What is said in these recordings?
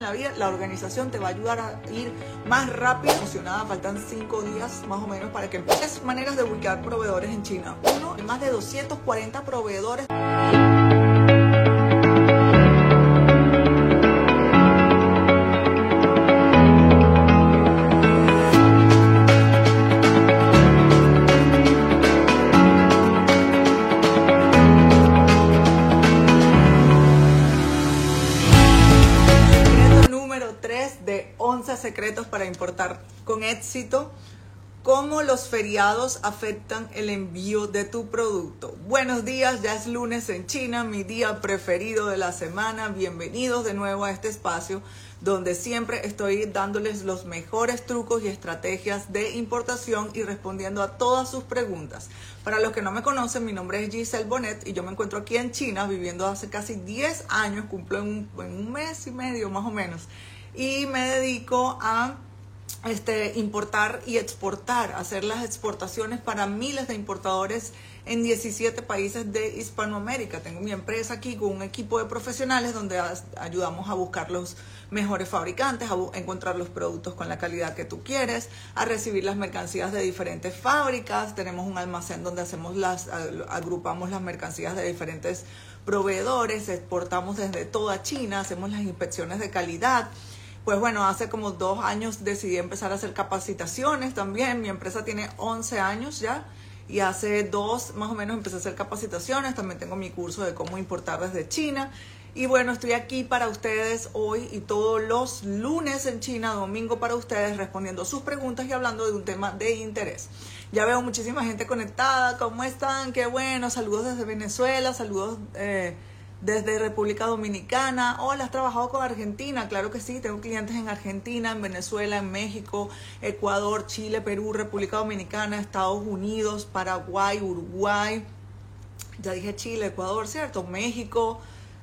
la vida, la organización te va a ayudar a ir más rápido. Emocionada, faltan cinco días más o menos para que empieces maneras de ubicar proveedores en China. Uno, más de 240 proveedores. Con éxito. ¿Cómo los feriados afectan el envío de tu producto? Buenos días, ya es lunes en China, mi día preferido de la semana. Bienvenidos de nuevo a este espacio donde siempre estoy dándoles los mejores trucos y estrategias de importación y respondiendo a todas sus preguntas. Para los que no me conocen, mi nombre es Giselle Bonet y yo me encuentro aquí en China viviendo hace casi 10 años, cumplo en un mes y medio más o menos y me dedico a este, importar y exportar, hacer las exportaciones para miles de importadores en 17 países de Hispanoamérica. Tengo mi empresa aquí con un equipo de profesionales donde ayudamos a buscar los mejores fabricantes, a encontrar los productos con la calidad que tú quieres, a recibir las mercancías de diferentes fábricas. Tenemos un almacén donde hacemos las, agrupamos las mercancías de diferentes proveedores, exportamos desde toda China, hacemos las inspecciones de calidad pues bueno, hace como dos años decidí empezar a hacer capacitaciones también. Mi empresa tiene 11 años ya y hace dos más o menos empecé a hacer capacitaciones. También tengo mi curso de cómo importar desde China. Y bueno, estoy aquí para ustedes hoy y todos los lunes en China, domingo para ustedes, respondiendo sus preguntas y hablando de un tema de interés. Ya veo muchísima gente conectada. ¿Cómo están? Qué bueno. Saludos desde Venezuela, saludos eh, desde República Dominicana. Hola, ¿has trabajado con Argentina? Claro que sí, tengo clientes en Argentina, en Venezuela, en México, Ecuador, Chile, Perú, República Dominicana, Estados Unidos, Paraguay, Uruguay. Ya dije Chile, Ecuador, ¿cierto? México,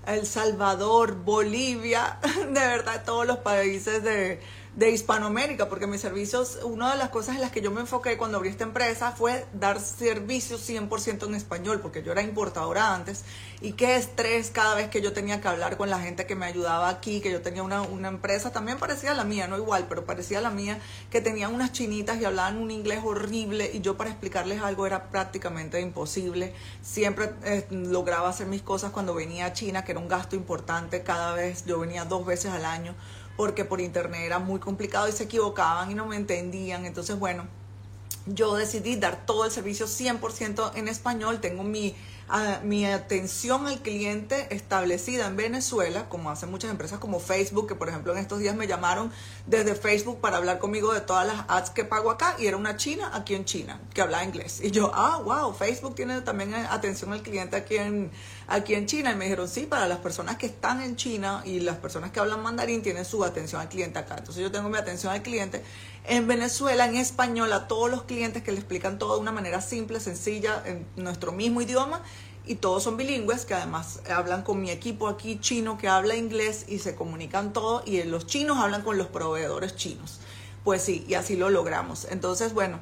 El Salvador, Bolivia, de verdad todos los países de, de Hispanoamérica, porque mis servicios, una de las cosas en las que yo me enfoqué cuando abrí esta empresa fue dar servicios 100% en español, porque yo era importadora antes, y qué estrés cada vez que yo tenía que hablar con la gente que me ayudaba aquí, que yo tenía una, una empresa, también parecía la mía, no igual, pero parecía la mía, que tenían unas chinitas y hablaban un inglés horrible, y yo para explicarles algo era prácticamente imposible, siempre eh, lograba hacer mis cosas cuando venía a China, que era un gasto importante, cada vez, yo venía dos veces al año, porque por internet era muy complicado y se equivocaban y no me entendían. Entonces, bueno, yo decidí dar todo el servicio 100% en español. Tengo mi mi atención al cliente establecida en Venezuela, como hacen muchas empresas como Facebook, que por ejemplo en estos días me llamaron desde Facebook para hablar conmigo de todas las ads que pago acá, y era una china aquí en China, que hablaba inglés. Y yo, ah, wow, Facebook tiene también atención al cliente aquí en, aquí en China. Y me dijeron, sí, para las personas que están en China y las personas que hablan mandarín tienen su atención al cliente acá. Entonces yo tengo mi atención al cliente en Venezuela en español a todos los clientes que le explican todo de una manera simple, sencilla, en nuestro mismo idioma y todos son bilingües que además hablan con mi equipo aquí chino que habla inglés y se comunican todo y los chinos hablan con los proveedores chinos. Pues sí, y así lo logramos. Entonces, bueno,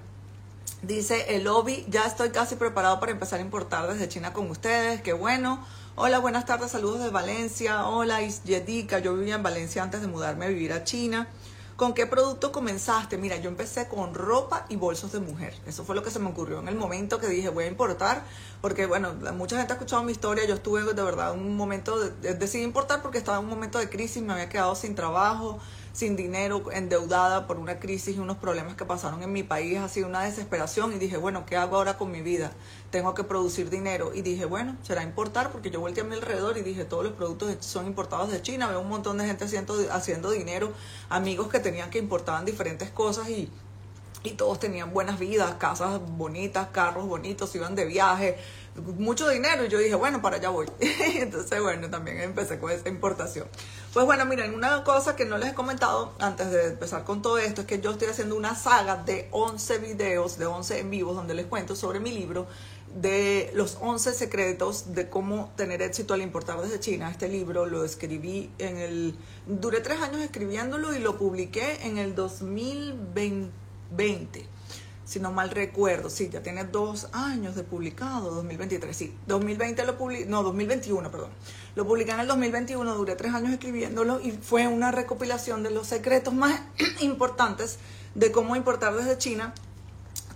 dice el lobby, ya estoy casi preparado para empezar a importar desde China con ustedes, qué bueno. Hola, buenas tardes, saludos de Valencia. Hola, Yedica, yo vivía en Valencia antes de mudarme a vivir a China. ¿Con qué producto comenzaste? Mira, yo empecé con ropa y bolsos de mujer. Eso fue lo que se me ocurrió en el momento que dije voy a importar, porque bueno, mucha gente ha escuchado mi historia. Yo estuve de verdad un momento, de, decidí importar porque estaba en un momento de crisis, me había quedado sin trabajo sin dinero, endeudada por una crisis y unos problemas que pasaron en mi país, ha sido una desesperación y dije, bueno, ¿qué hago ahora con mi vida? Tengo que producir dinero y dije, bueno, será importar porque yo volteé a mi alrededor y dije, todos los productos son importados de China, veo un montón de gente haciendo, haciendo dinero, amigos que tenían que importaban diferentes cosas y y todos tenían buenas vidas, casas bonitas, carros bonitos, iban de viaje, mucho dinero y yo dije, bueno, para allá voy. Entonces, bueno, también empecé con esa importación. Pues bueno, miren, una cosa que no les he comentado antes de empezar con todo esto es que yo estoy haciendo una saga de 11 videos, de 11 en vivos, donde les cuento sobre mi libro de los 11 secretos de cómo tener éxito al importar desde China. Este libro lo escribí en el... Duré tres años escribiéndolo y lo publiqué en el 2020 si no mal recuerdo. Sí, ya tiene dos años de publicado, 2023, sí. 2020 lo publicó, no, 2021, perdón. Lo publiqué en el 2021, duré tres años escribiéndolo y fue una recopilación de los secretos más importantes de cómo importar desde China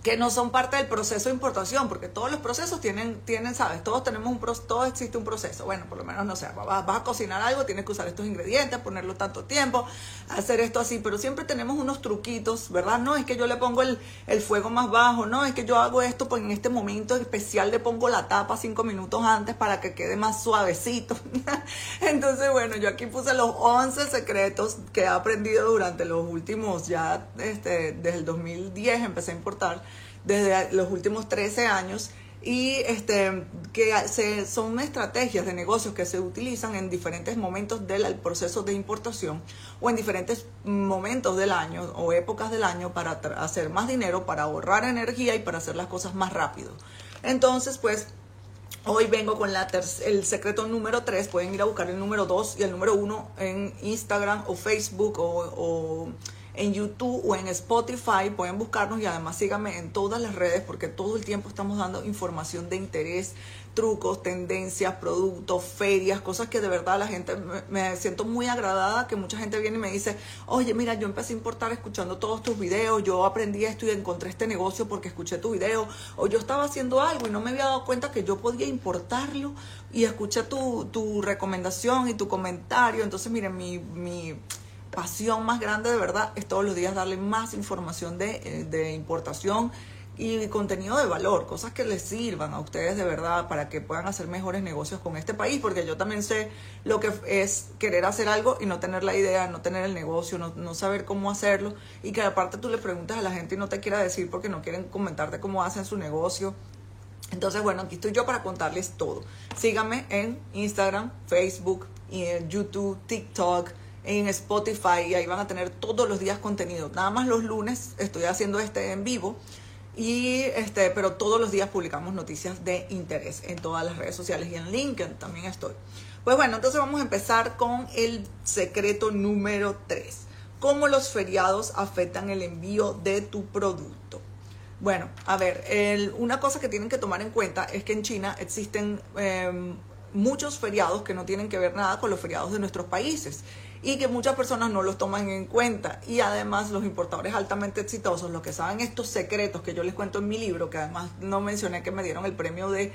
que no son parte del proceso de importación, porque todos los procesos tienen, tienen sabes, todos tenemos un proceso, todo existe un proceso. Bueno, por lo menos no sé, vas, vas, a cocinar algo, tienes que usar estos ingredientes, ponerlo tanto tiempo, hacer esto así, pero siempre tenemos unos truquitos, ¿verdad? No es que yo le pongo el, el fuego más bajo, no es que yo hago esto, pues en este momento especial le pongo la tapa cinco minutos antes para que quede más suavecito. Entonces, bueno, yo aquí puse los 11 secretos que he aprendido durante los últimos, ya este, desde el 2010 empecé a importar desde los últimos 13 años y este, que son estrategias de negocios que se utilizan en diferentes momentos del proceso de importación o en diferentes momentos del año o épocas del año para hacer más dinero, para ahorrar energía y para hacer las cosas más rápido. Entonces, pues Hoy vengo con la el secreto número 3. Pueden ir a buscar el número 2 y el número 1 en Instagram o Facebook o en YouTube o en Spotify. Pueden buscarnos y además síganme en todas las redes porque todo el tiempo estamos dando información de interés, trucos, tendencias, productos, ferias, cosas que de verdad la gente me, siento muy agradada que mucha gente viene y me dice, oye, mira, yo empecé a importar escuchando todos tus videos, yo aprendí esto y encontré este negocio porque escuché tu video, o yo estaba haciendo algo y no me había dado cuenta que yo podía importarlo y escuché tu, tu recomendación y tu comentario. Entonces, miren, mi, mi pasión más grande de verdad es todos los días darle más información de, eh, de importación y contenido de valor, cosas que les sirvan a ustedes de verdad para que puedan hacer mejores negocios con este país, porque yo también sé lo que es querer hacer algo y no tener la idea, no tener el negocio, no, no saber cómo hacerlo y que aparte tú le preguntas a la gente y no te quiera decir porque no quieren comentarte cómo hacen su negocio. Entonces, bueno, aquí estoy yo para contarles todo. Síganme en Instagram, Facebook, YouTube, TikTok, en Spotify y ahí van a tener todos los días contenido. Nada más los lunes estoy haciendo este en vivo y este, pero todos los días publicamos noticias de interés en todas las redes sociales y en LinkedIn también estoy. Pues bueno, entonces vamos a empezar con el secreto número 3. ¿Cómo los feriados afectan el envío de tu producto? Bueno, a ver, una cosa que tienen que tomar en cuenta es que en China existen em, muchos feriados que no tienen que ver nada con los feriados de nuestros países y que muchas personas no los toman en cuenta. Y además los importadores altamente exitosos, los que saben estos secretos que yo les cuento en mi libro, que además no mencioné que me dieron el premio de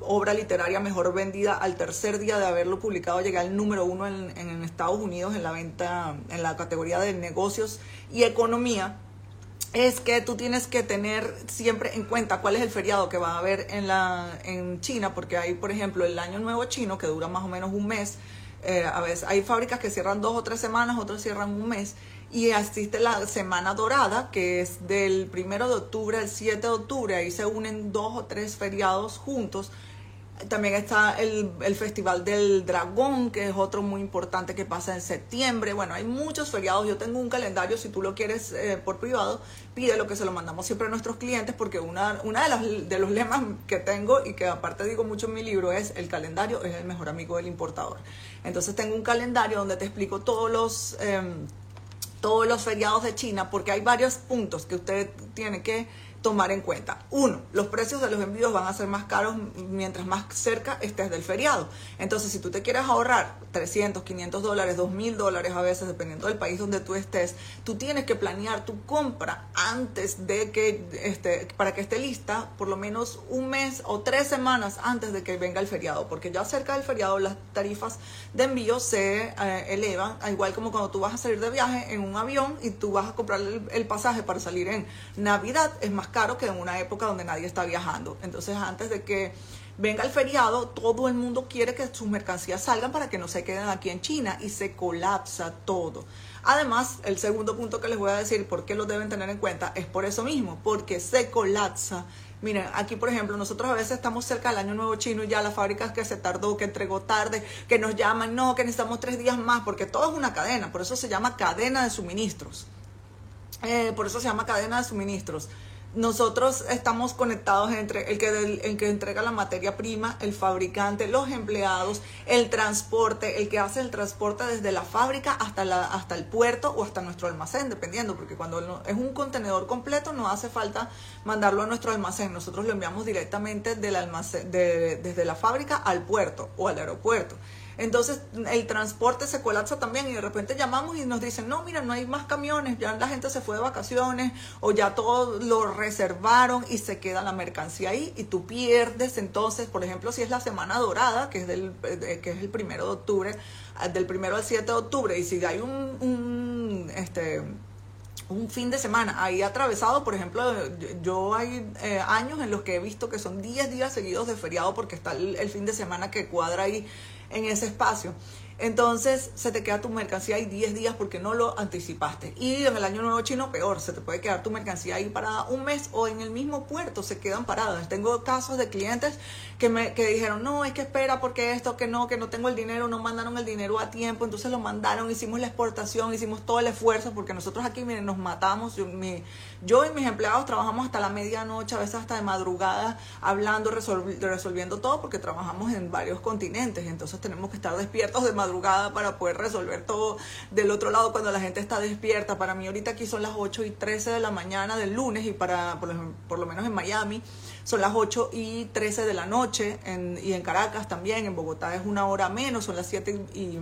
obra literaria mejor vendida al tercer día de haberlo publicado, llegué al número uno en, en Estados Unidos en la venta, en la categoría de negocios y economía es que tú tienes que tener siempre en cuenta cuál es el feriado que va a haber en, la, en China, porque hay, por ejemplo, el Año Nuevo Chino, que dura más o menos un mes, eh, a veces hay fábricas que cierran dos o tres semanas, otras cierran un mes. Y existe la Semana Dorada, que es del primero de octubre al 7 de octubre. Ahí se unen dos o tres feriados juntos también está el, Festival del Dragón, que es otro muy importante que pasa en septiembre. Bueno, hay muchos feriados. Yo tengo un calendario, si tú lo quieres eh, por privado, pídelo que se lo mandamos siempre a nuestros clientes, porque una, una de, las, de los lemas que tengo y que aparte digo mucho en mi libro es el calendario es el mejor amigo del importador. Entonces tengo un calendario donde te explico todos los, em, todos los feriados de China, porque hay varios puntos que usted tiene que tomar en cuenta. Uno, los precios de los envíos van a ser más caros mientras más cerca estés del feriado. Entonces, si tú te quieres ahorrar 300, 500 dólares, 2000 dólares a veces, dependiendo del país donde tú estés, tú tienes que planear tu compra antes de que, este, para que esté lista, por lo menos un mes o tres semanas antes de que venga el feriado, porque ya cerca del feriado las tarifas de envío se eh, elevan, igual como cuando tú vas a salir de viaje en un avión y tú vas a comprar el, el pasaje para salir en Navidad, es más caro que en una época donde nadie está viajando. Entonces, antes de que venga el feriado, todo el mundo quiere que sus mercancías salgan para que no se queden aquí en China y se colapsa todo. Además, el segundo punto que les voy a decir, por qué lo deben tener en cuenta, es por eso mismo, porque se colapsa. Miren, aquí por ejemplo, nosotros a veces estamos cerca del año nuevo chino y ya las fábricas que se tardó, que entregó tarde, que nos llaman, no, que necesitamos tres días más, porque todo es una cadena, por eso se llama cadena de suministros. Eh, por eso se llama cadena de suministros nosotros estamos conectados entre el que, el que entrega la materia prima, el fabricante, los empleados, el transporte, el que hace el transporte desde la fábrica hasta, la, hasta el puerto o hasta nuestro almacén, dependiendo, porque cuando es un contenedor completo no hace falta mandarlo a nuestro almacén, nosotros lo enviamos directamente del almacén, desde la fábrica al puerto o al aeropuerto. Entonces el transporte se colapsa también y de repente llamamos y nos dicen, no, mira, no hay más camiones, ya la gente se fue de vacaciones o ya todo lo reservaron y se queda la mercancía ahí y tú pierdes. Entonces, por ejemplo, si es la semana dorada, que es, del, eh, que es el primero de octubre, ah, del primero al 7 de octubre, y si hay un, un este, un fin de semana ahí atravesado, por ejemplo, yo hay eh, años en los que he visto que son 10 días seguidos de feriado porque está el fin de semana que cuadra ahí en ese espacio. Entonces se te queda tu mercancía ahí 10 días porque no lo anticipaste. Y en el año nuevo chino peor, se te puede quedar tu mercancía ahí parada un mes o en el mismo puerto se quedan paradas. Tengo casos de clientes que me que dijeron, no, hay que espera porque esto, que no, que no tengo el dinero, no mandaron el dinero a tiempo, entonces lo mandaron, hicimos la exportación, hicimos todo el esfuerzo porque nosotros aquí, miren, nos matamos. Yo y mis empleados trabajamos hasta la medianoche, a veces hasta de madrugada, hablando, resolviendo todo porque trabajamos en varios continentes, entonces tenemos que estar despiertos de madrugada madrugada para poder resolver todo del otro lado cuando la gente está despierta. Para mí ahorita aquí son las 8 y 13 de la mañana del lunes y para por lo, menos en Miami son las 8 y 13 de la noche y en Caracas también, en Bogotá es una hora menos, son las 7 y y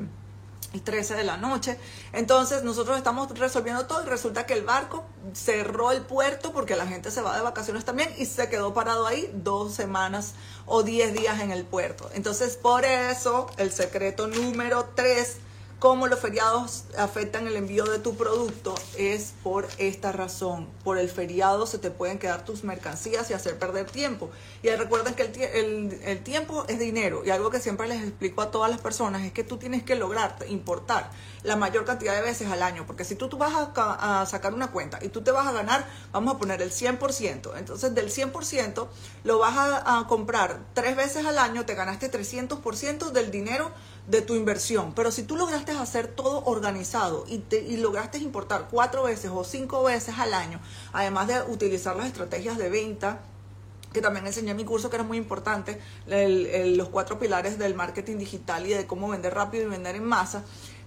13 de la noche. Entonces nosotros estamos resolviendo todo y resulta que el barco cerró el puerto porque la gente se va de vacaciones también y se quedó parado ahí dos semanas o 10 días en el puerto. Entonces por eso el secreto número 3 cómo los feriados afectan el envío de tu producto es por esta razón. Por el feriado se te pueden quedar tus mercancías y hacer perder tiempo. Y recuerden que el, el, tiempo es dinero. Y algo que siempre les explico a todas las personas es que tú tienes que lograr importar la mayor cantidad de veces al año. Porque si tú, tú vas a, sacar una cuenta y tú te vas a ganar, vamos a poner el 100%. Entonces del 100% lo vas a, a comprar tres veces al año, te ganaste 300% del dinero de tu inversión. Pero si tú lograste hacer todo organizado y, te, y lograste importar cuatro veces o cinco veces al año, además de utilizar las estrategias de venta, que también enseñé en mi curso que era muy importante, los cuatro pilares del marketing digital y de cómo vender rápido y vender en masa,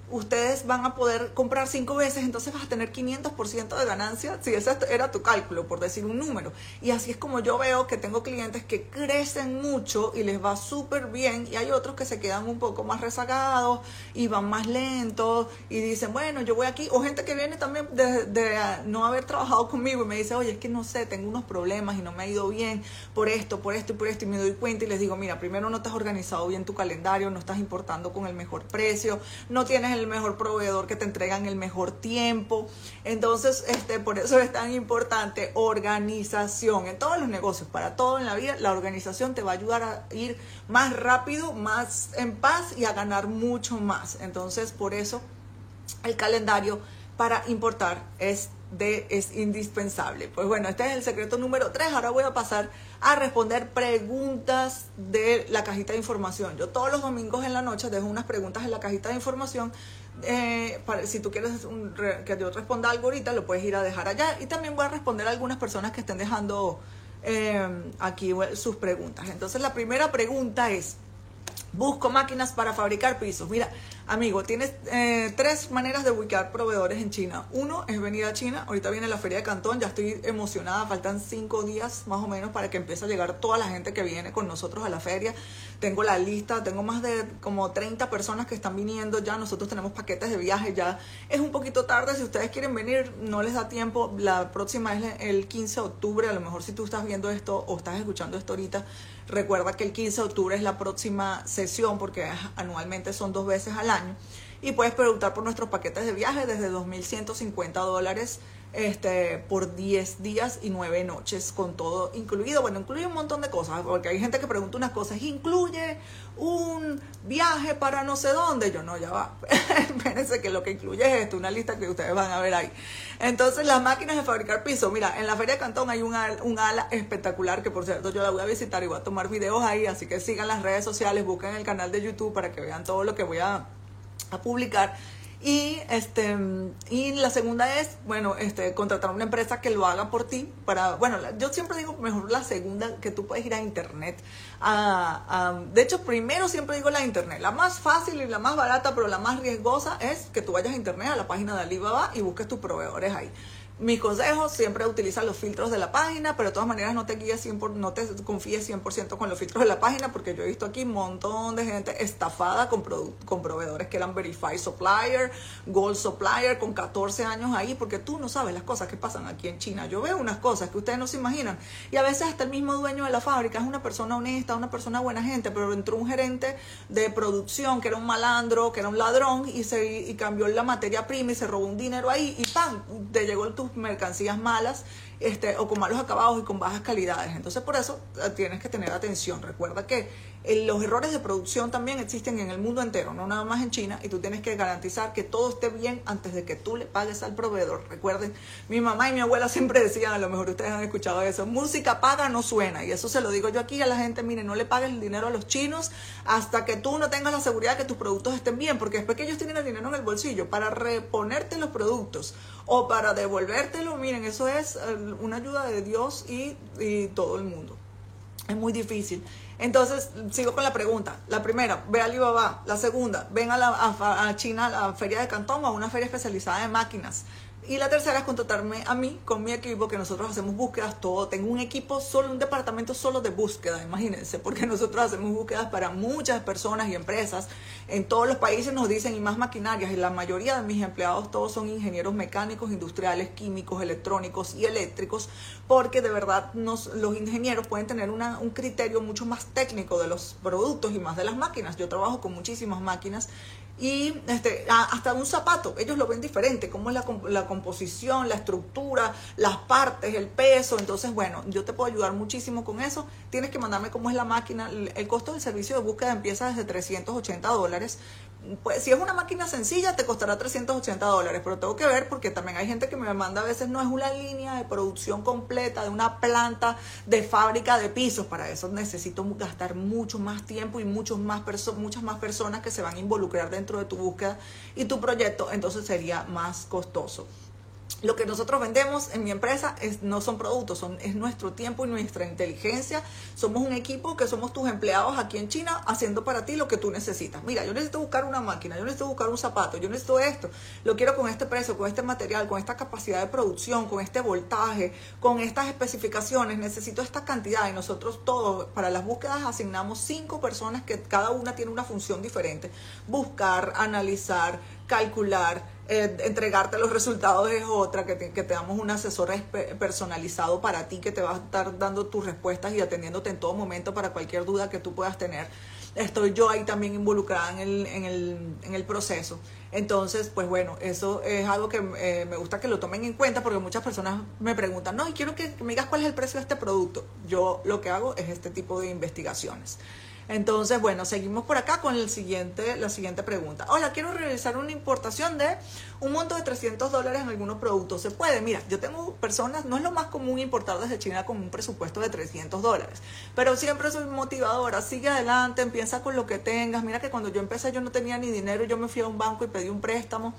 ustedes van a poder comprar cinco veces, entonces vas a tener 500% de ganancia, si ese era tu cálculo, por decir un número. Y así es como yo veo que tengo clientes que crecen mucho y les va súper bien, y hay otros que se quedan un poco más rezagados y van más lentos y dicen, bueno, yo voy aquí, o gente que viene también de, no haber trabajado conmigo y me dice, oye, es que no sé, tengo unos problemas y no me ha ido bien por esto, por esto y por esto, y me doy cuenta y les digo, mira, primero no te has organizado bien tu calendario, no estás importando con el mejor precio, no tienes el mejor proveedor que te entregan el mejor tiempo. Entonces, este, por eso es tan importante organización en todos los negocios, para todo en la vida, la organización te va a ayudar a ir más rápido, más en paz y a ganar mucho más. Entonces, por eso el calendario para importar es de es indispensable. Pues bueno, este es el secreto número 3. Ahora voy a pasar a responder preguntas de la cajita de información. Yo todos los domingos en la noche dejo unas preguntas en la cajita de información. Eh, si tú quieres que yo responda algo ahorita, lo puedes ir a dejar allá. Y también voy a responder a algunas personas que estén dejando eh, aquí sus preguntas. Entonces la primera pregunta es, busco máquinas para fabricar pisos. Mira, Amigo, tienes eh, tres maneras de ubicar proveedores en China. Uno es venir a China. Ahorita viene la feria de Cantón. Ya estoy emocionada. Faltan cinco días más o menos para que empiece a llegar toda la gente que viene con nosotros a la feria. Tengo la lista. Tengo más de como 30 personas que están viniendo ya. Nosotros tenemos paquetes de viaje ya. Es un poquito tarde. Si ustedes quieren venir, no les da tiempo. La próxima es el 15 de octubre. A lo mejor si tú estás viendo esto o estás escuchando esto ahorita, recuerda que el 15 de octubre es la próxima sesión porque anualmente son dos veces al año y puedes preguntar por nuestros paquetes de viaje desde 2.150 dólares este, por 10 días y 9 noches con todo incluido. Bueno, incluye un montón de cosas, porque hay gente que pregunta unas cosas, incluye un viaje para no sé dónde. Yo no, ya va. Espérense que lo que incluye es esto, una lista que ustedes van a ver ahí. Entonces, las máquinas de fabricar piso. Mira, en la Feria de Cantón hay un un ala espectacular que, por cierto, yo la voy a visitar y voy a tomar videos ahí. Así que sigan las redes sociales, busquen el canal de YouTube para que vean todo lo que voy a, a publicar Y, este, y la segunda es, bueno, este, contratar una empresa que lo haga por ti. Para, bueno, yo siempre digo mejor la segunda, que tú puedes ir a internet. de hecho, primero siempre digo la internet. La más fácil y la más barata, pero la más riesgosa es que tú vayas a internet, a la página de Alibaba y busques tus proveedores ahí. Mi consejo, siempre utiliza los filtros de la página, pero de todas maneras no te guíes 100%, no te confíes 100% con los filtros de la página, porque yo he visto aquí un montón de gente estafada con, con proveedores que eran Verified Supplier, Gold Supplier, con 14 años ahí, porque tú no sabes las cosas que pasan aquí en China. Yo veo unas cosas que ustedes no se imaginan, y a veces hasta el mismo dueño de la fábrica es una persona honesta, una persona buena gente, pero entró un gerente de producción que era un malandro, que era un ladrón, y, se, y cambió la materia prima y se robó un dinero ahí, y ¡pam! Te llegó tu mercancías malas este, o con malos acabados y con bajas calidades. Entonces por eso eh, tienes que tener atención. Recuerda que eh, los errores de producción también existen en el mundo entero, no nada más en China, y tú tienes que garantizar que todo esté bien antes de que tú le pagues al proveedor. Recuerden, mi mamá y mi abuela siempre decían, a lo mejor ustedes han escuchado eso, música paga no suena, y eso se lo digo yo aquí a la gente, mire, no le pagues el dinero a los chinos hasta que tú no tengas la seguridad de que tus productos estén bien, porque después que ellos tienen el dinero en el bolsillo para reponerte los productos o para devolvértelo, miren, eso es eh, una ayuda de Dios y, todo el mundo. Es muy difícil. Entonces, sigo con la pregunta. La primera, ve a Alibaba. La segunda, ven a, la, a, a China, a la feria de Cantón a una feria especializada de máquinas. Y la tercera es contratarme a mí con mi equipo, que nosotros hacemos búsquedas todo. Tengo un equipo solo, un departamento solo de búsqueda, imagínense, porque nosotros hacemos búsquedas para muchas personas y empresas en todos los países, nos dicen, y más maquinarias. Y la mayoría de mis empleados todos son ingenieros mecánicos, industriales, químicos, electrónicos y eléctricos, porque de verdad nos, los ingenieros pueden tener una, un criterio mucho más técnico de los productos y más de las máquinas. Yo trabajo con muchísimas máquinas y este, hasta un zapato, ellos lo ven diferente, cómo es la, la, composición, la estructura, las partes, el peso. Entonces, bueno, yo te puedo ayudar muchísimo con eso. Tienes que mandarme cómo es la máquina. El costo del servicio de búsqueda empieza desde 380 dólares pues si es una máquina sencilla te costará 380 dólares, pero tengo que ver porque también hay gente que me manda a veces no es una línea de producción completa de una planta de fábrica de pisos, para eso necesito gastar mucho más tiempo y muchos más muchas más personas que se van a involucrar dentro de tu búsqueda y tu proyecto, entonces sería más costoso lo que nosotros vendemos en mi empresa es, no son productos, son, es nuestro tiempo y nuestra inteligencia. Somos un equipo que somos tus empleados aquí en China haciendo para ti lo que tú necesitas. Mira, yo necesito buscar una máquina, yo necesito buscar un zapato, yo necesito esto, lo quiero con este precio, con este material, con esta capacidad de producción, con este voltaje, con estas especificaciones, necesito esta cantidad y nosotros todos para las búsquedas asignamos cinco personas que cada una tiene una función diferente. Buscar, analizar, calcular, eh, entregarte los resultados es otra, que te, que te damos un asesor personalizado para ti que te va a estar dando tus respuestas y atendiéndote en todo momento para cualquier duda que tú puedas tener. Estoy yo ahí también involucrada en el, en el, en el proceso. Entonces, pues bueno, eso es algo que eh, me gusta que lo tomen en cuenta porque muchas personas me preguntan, no, y quiero que me digas cuál es el precio de este producto. Yo lo que hago es este tipo de investigaciones. Entonces, bueno, seguimos por acá con el siguiente, la siguiente pregunta. Hola, quiero realizar una importación de un monto de 300 dólares en algunos productos. ¿Se puede? Mira, yo tengo personas, no es lo más común importar desde China con un presupuesto de 300 dólares, pero siempre soy motivadora. Sigue adelante, empieza con lo que tengas. Mira que cuando yo empecé yo no tenía ni dinero, yo me fui a un banco y pedí un préstamo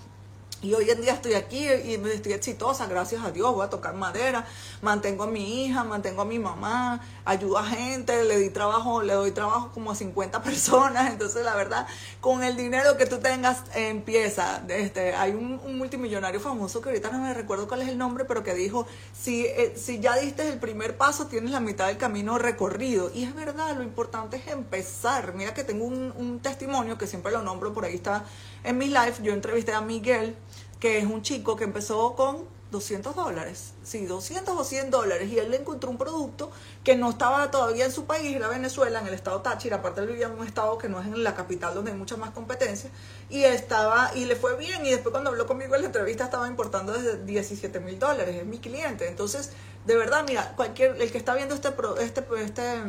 y hoy en día estoy aquí y estoy exitosa, gracias a Dios, voy a tocar madera, mantengo a mi hija, mantengo a mi mamá, ayudo a gente, le di trabajo, le doy trabajo como a 50 personas, entonces la verdad, con el dinero que tú tengas empieza. Este, hay un, multimillonario famoso que ahorita no me recuerdo cuál es el nombre, pero que dijo, si, eh, si ya diste el primer paso, tienes la mitad del camino recorrido. Y es verdad, lo importante es empezar. Mira que tengo un, un testimonio que siempre lo nombro, por ahí está en mi live, yo entrevisté a Miguel que es un chico que empezó con 200 dólares, sí, 200 o 100 dólares, y él le encontró un producto que no estaba todavía en su país, era Venezuela, en el estado Táchira, aparte él vivía en un estado que no es en la capital donde hay mucha más competencia, y estaba, y le fue bien, y después cuando habló conmigo en la entrevista estaba importando desde 17 mil dólares, es mi cliente, entonces, de verdad, mira, cualquier, el que está viendo este, este, este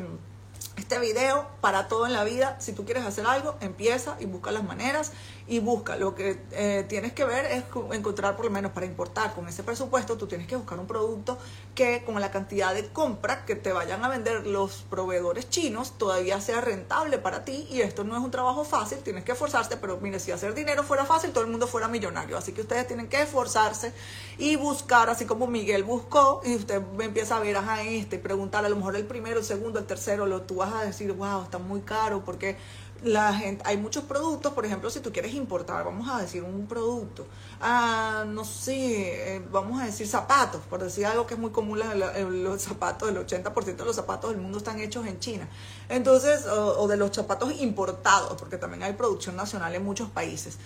este video para todo en la vida. Si tú quieres hacer algo, empieza y busca las maneras y busca. Lo que eh, tienes que ver es encontrar, por lo menos para importar con ese presupuesto, tú tienes que buscar un producto que con la cantidad de compra que te vayan a vender los proveedores chinos todavía sea rentable para ti. Y esto no es un trabajo fácil, tienes que esforzarte, pero mire, si hacer dinero fuera fácil, todo el mundo fuera millonario. Así que ustedes tienen que esforzarse y buscar, así como Miguel buscó, y usted empieza a ver, ajá, este, preguntar a lo mejor el primero, el segundo, el tercero, lo tú vas a decir, wow, está muy caro, porque la gente, hay muchos productos, por ejemplo, si tú quieres importar, vamos a decir un producto, ah, no sé, eh, vamos a decir zapatos, por decir algo que es muy común, los zapatos, el 80% de los zapatos del mundo están hechos en China. Entonces, o de los zapatos importados, porque también hay producción nacional en muchos países.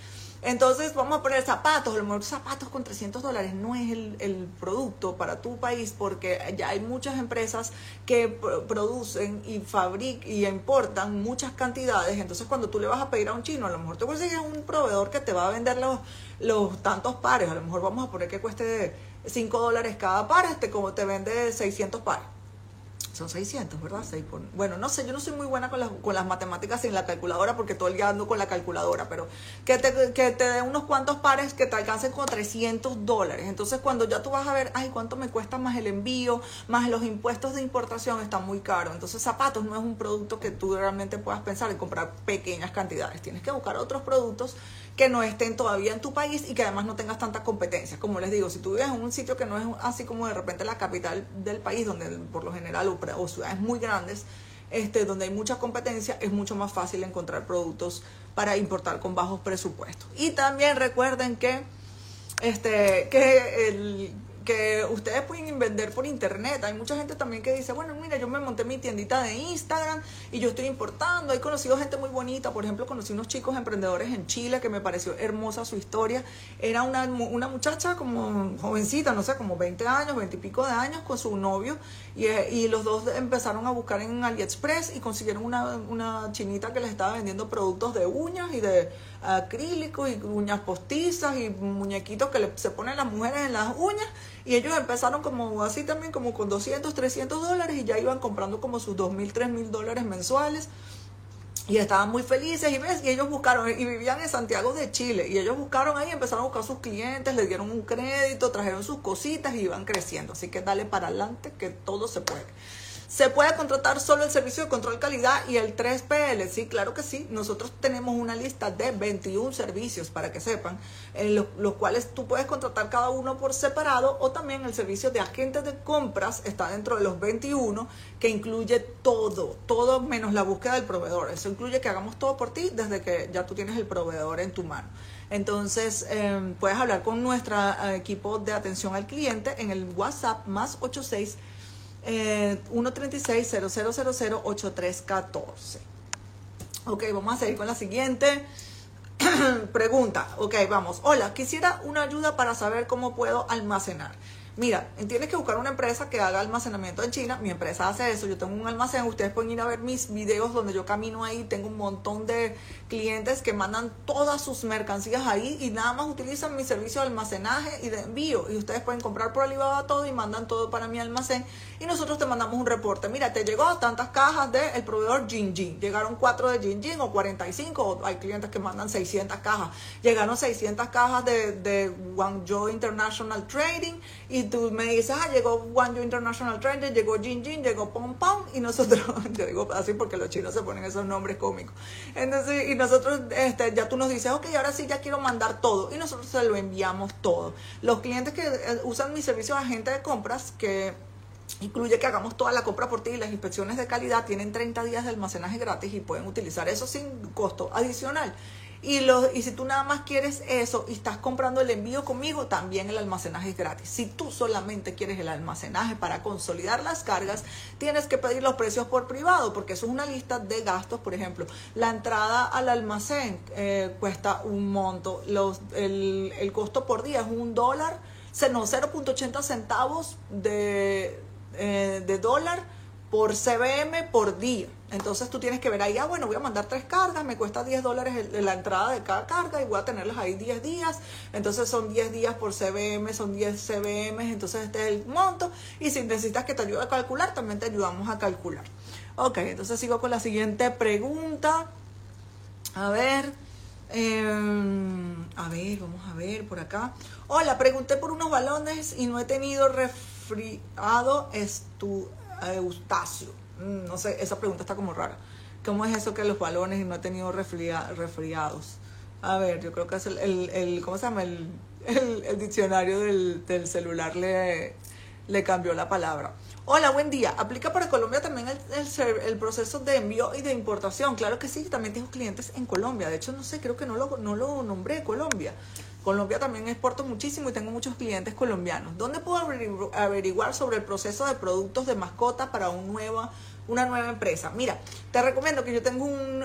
Entonces vamos a poner zapatos, a lo mejor zapatos con 300 dólares no es el, producto para tu país porque ya hay muchas empresas que producen y fabrican y importan muchas cantidades. Entonces cuando tú le vas a pedir a un chino, a lo mejor te consigues un proveedor que te va a vender los, tantos pares. A lo mejor vamos a poner que cueste 5 dólares cada par, este como te vende 600 pares son 600, ¿verdad? bueno, no sé, yo no soy muy buena con las, con las matemáticas sin la calculadora porque todo el día ando con la calculadora, pero que te, que te dé unos cuantos pares que te alcancen con 300 dólares. Entonces, cuando ya tú vas a ver, ay, ¿cuánto me cuesta más el envío, más los impuestos de importación? Está muy caro. Entonces, zapatos no es un producto que tú realmente puedas pensar en comprar pequeñas cantidades. Tienes que buscar otros productos que no estén todavía en tu país y que además no tengas tanta competencia. Como les digo, si tú vives en un sitio que no es así como de repente la capital del país, donde por lo general o, ciudades muy grandes, este, donde hay mucha competencia, es mucho más fácil encontrar productos para importar con bajos presupuestos. Y también recuerden que, este, que el, que ustedes pueden vender por internet. Hay mucha gente también que dice, bueno, mira, yo me monté mi tiendita de Instagram y yo estoy importando. He conocido gente muy bonita. Por ejemplo, conocí unos chicos emprendedores en Chile que me pareció hermosa su historia. Era una, una muchacha como jovencita, no sé, como 20 años, 20 y pico de años con su novio. Y, y los dos empezaron a buscar en AliExpress y consiguieron una, una chinita que les estaba vendiendo productos de uñas y de acrílicos y uñas postizas y muñequitos que se ponen las mujeres en las uñas. Y ellos empezaron como así también como con 200, 300 dólares y ya iban comprando como sus 2.000, 3.000 dólares mensuales. Y estaban muy felices y ves y ellos buscaron y vivían en Santiago de Chile y ellos buscaron ahí empezaron a buscar sus clientes les dieron un crédito trajeron sus cositas y iban creciendo. Así que dale para adelante que todo se puede ¿Se puede contratar solo el servicio de control calidad y el 3PL? Sí, claro que sí. Nosotros tenemos una lista de 21 servicios, para que sepan, en los, cuales tú puedes contratar cada uno por separado o también el servicio de agentes de compras está dentro de los 21 que incluye todo, todo menos la búsqueda del proveedor. Eso incluye que hagamos todo por ti desde que ya tú tienes el proveedor en tu mano. Entonces, em, puedes hablar con nuestro eh, equipo de atención al cliente en el WhatsApp más 86 eh, 136-0000-8314. Ok, vamos a seguir con la siguiente pregunta. Ok, vamos. Hola, quisiera una ayuda para saber cómo puedo almacenar. Mira, tienes que buscar una empresa que haga almacenamiento en China. Mi empresa hace eso. Yo tengo un almacén. Ustedes pueden ir a ver mis videos donde yo camino ahí. Tengo un montón de clientes que mandan todas sus mercancías ahí y nada más utilizan mi servicio de almacenaje y de envío. Y ustedes pueden comprar por Alibaba todo y mandan todo para mi almacén. Y nosotros te mandamos un reporte. Mira, te llegó tantas cajas del proveedor Jinjin. Llegaron cuatro de Jinjin o 45. O hay clientes que mandan 600 cajas. Llegaron 600 cajas de, de Guangzhou International Trading. Y y tú me dices, ah, llegó Guangzhou International Trader, llegó Jin Jin, llegó Pom Pom, y nosotros, yo digo así porque los chinos se ponen esos nombres cómicos. Entonces, y nosotros, este, ya tú nos dices, ok, ahora sí ya quiero mandar todo, y nosotros se lo enviamos todo. Los clientes que eh, usan mi servicio de agente de compras, que incluye que hagamos toda la compra por ti y las inspecciones de calidad, tienen 30 días de almacenaje gratis y pueden utilizar eso sin costo adicional. Y, y si tú nada más quieres eso y estás comprando el envío conmigo, también el almacenaje es gratis. Si tú solamente quieres el almacenaje para consolidar las cargas, tienes que pedir los precios por privado, porque eso es una lista de gastos. Por ejemplo, la entrada al almacén eh, cuesta un monto, los, el, el costo por día es un dólar, no, 0.80 centavos de, eh, de dólar por CBM por día. Entonces tú tienes que ver ahí, ah, bueno, voy a mandar tres cargas, me cuesta 10 dólares la entrada de cada carga y voy a tenerlas ahí 10 días. Entonces son 10 días por CBM, son 10 CBM, entonces este es el monto. Y si necesitas que te ayude a calcular, también te ayudamos a calcular. Ok, entonces sigo con la siguiente pregunta. A ver. Em, a ver, vamos a ver por acá. Hola, pregunté por unos balones y no he tenido resfriado estu, Eustacio. Mm, no sé, esa pregunta está como rara. ¿Cómo es eso que los balones no he tenido resfriados? A ver, yo creo que es el, el, ¿cómo se llama? El, el, diccionario del, del celular le, le cambió la palabra. Hola, buen día. ¿Aplica para Colombia también el, el, proceso de envío y de importación? Claro que sí, también tengo clientes en Colombia. De hecho, no sé, creo que no lo, no lo nombré Colombia. Colombia también exporto muchísimo y tengo muchos clientes colombianos. ¿Dónde puedo averiguar sobre el proceso de productos de mascota para un nuevo una nueva empresa. Mira, te recomiendo que yo tengo un,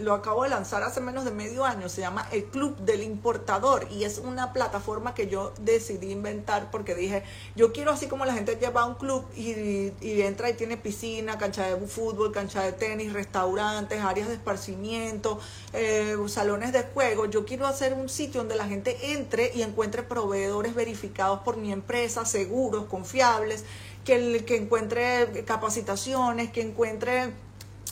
lo acabo de lanzar hace menos de medio año, se llama el Club del Importador y es una plataforma que yo decidí inventar porque dije, yo quiero así como la gente lleva a un club y, entra y tiene piscina, cancha de fútbol, cancha de tenis, restaurantes, áreas de esparcimiento, eh, salones de juego, yo quiero hacer un sitio donde la gente entre y encuentre proveedores verificados por mi empresa, seguros, confiables que, que encuentre capacitaciones, que encuentre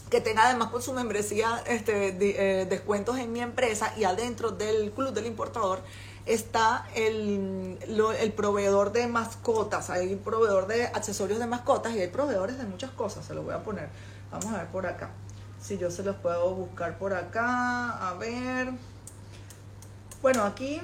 que tenga además con su membresía este, eh, descuentos en mi empresa y adentro del club del importador está el, el proveedor de mascotas, hay proveedor de accesorios de mascotas y hay proveedores de muchas cosas, se los voy a poner. Vamos a ver por acá, si yo se los puedo buscar por acá, a ver. Bueno, aquí...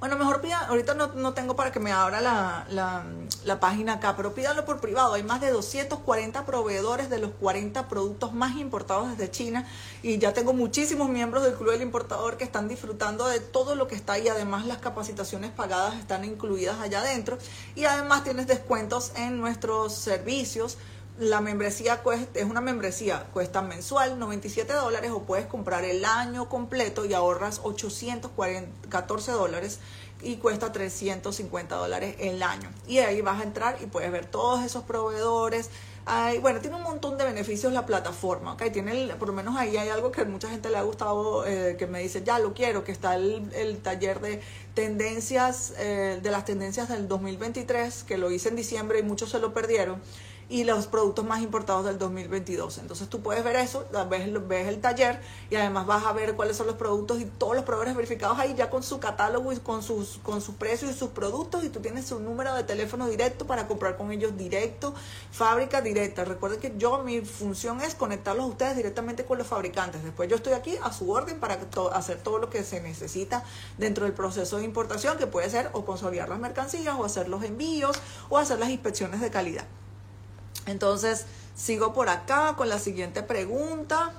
Bueno, mejor pida, ahorita no, tengo para que me abra la, página acá, pero pídalo por privado. Hay más de 240 proveedores de los 40 productos más importados desde China y ya tengo muchísimos miembros del Club del Importador que están disfrutando de todo lo que está ahí. Además, las capacitaciones pagadas están incluidas allá adentro y además tienes descuentos en nuestros servicios la membresía es una membresía, cuesta mensual 97 dólares o puedes comprar el año completo y ahorras 814 dólares y cuesta 350 dólares el año. Y ahí vas a entrar y puedes ver todos esos proveedores. bueno, tiene un montón de beneficios la plataforma, ¿ok? Tiene, por lo menos ahí hay algo que mucha gente le ha gustado, eh, que me dice, ya lo quiero, que está el, taller de tendencias, eh, de las tendencias del 2023, que lo hice en diciembre y muchos se lo perdieron y los productos más importados del 2022. Entonces tú puedes ver eso, ves, ves el taller y además vas a ver cuáles son los productos y todos los proveedores verificados ahí ya con su catálogo y con sus, con sus precios y sus productos y tú tienes su número de teléfono directo para comprar con ellos directo, fábrica directa. Recuerden que yo mi función es conectarlos a ustedes directamente con los fabricantes. Después yo estoy aquí a su orden para hacer todo lo que se necesita dentro del proceso de importación, que puede ser o consolidar las mercancías o hacer los envíos o hacer las inspecciones de calidad. Entonces, sigo por acá con la siguiente pregunta.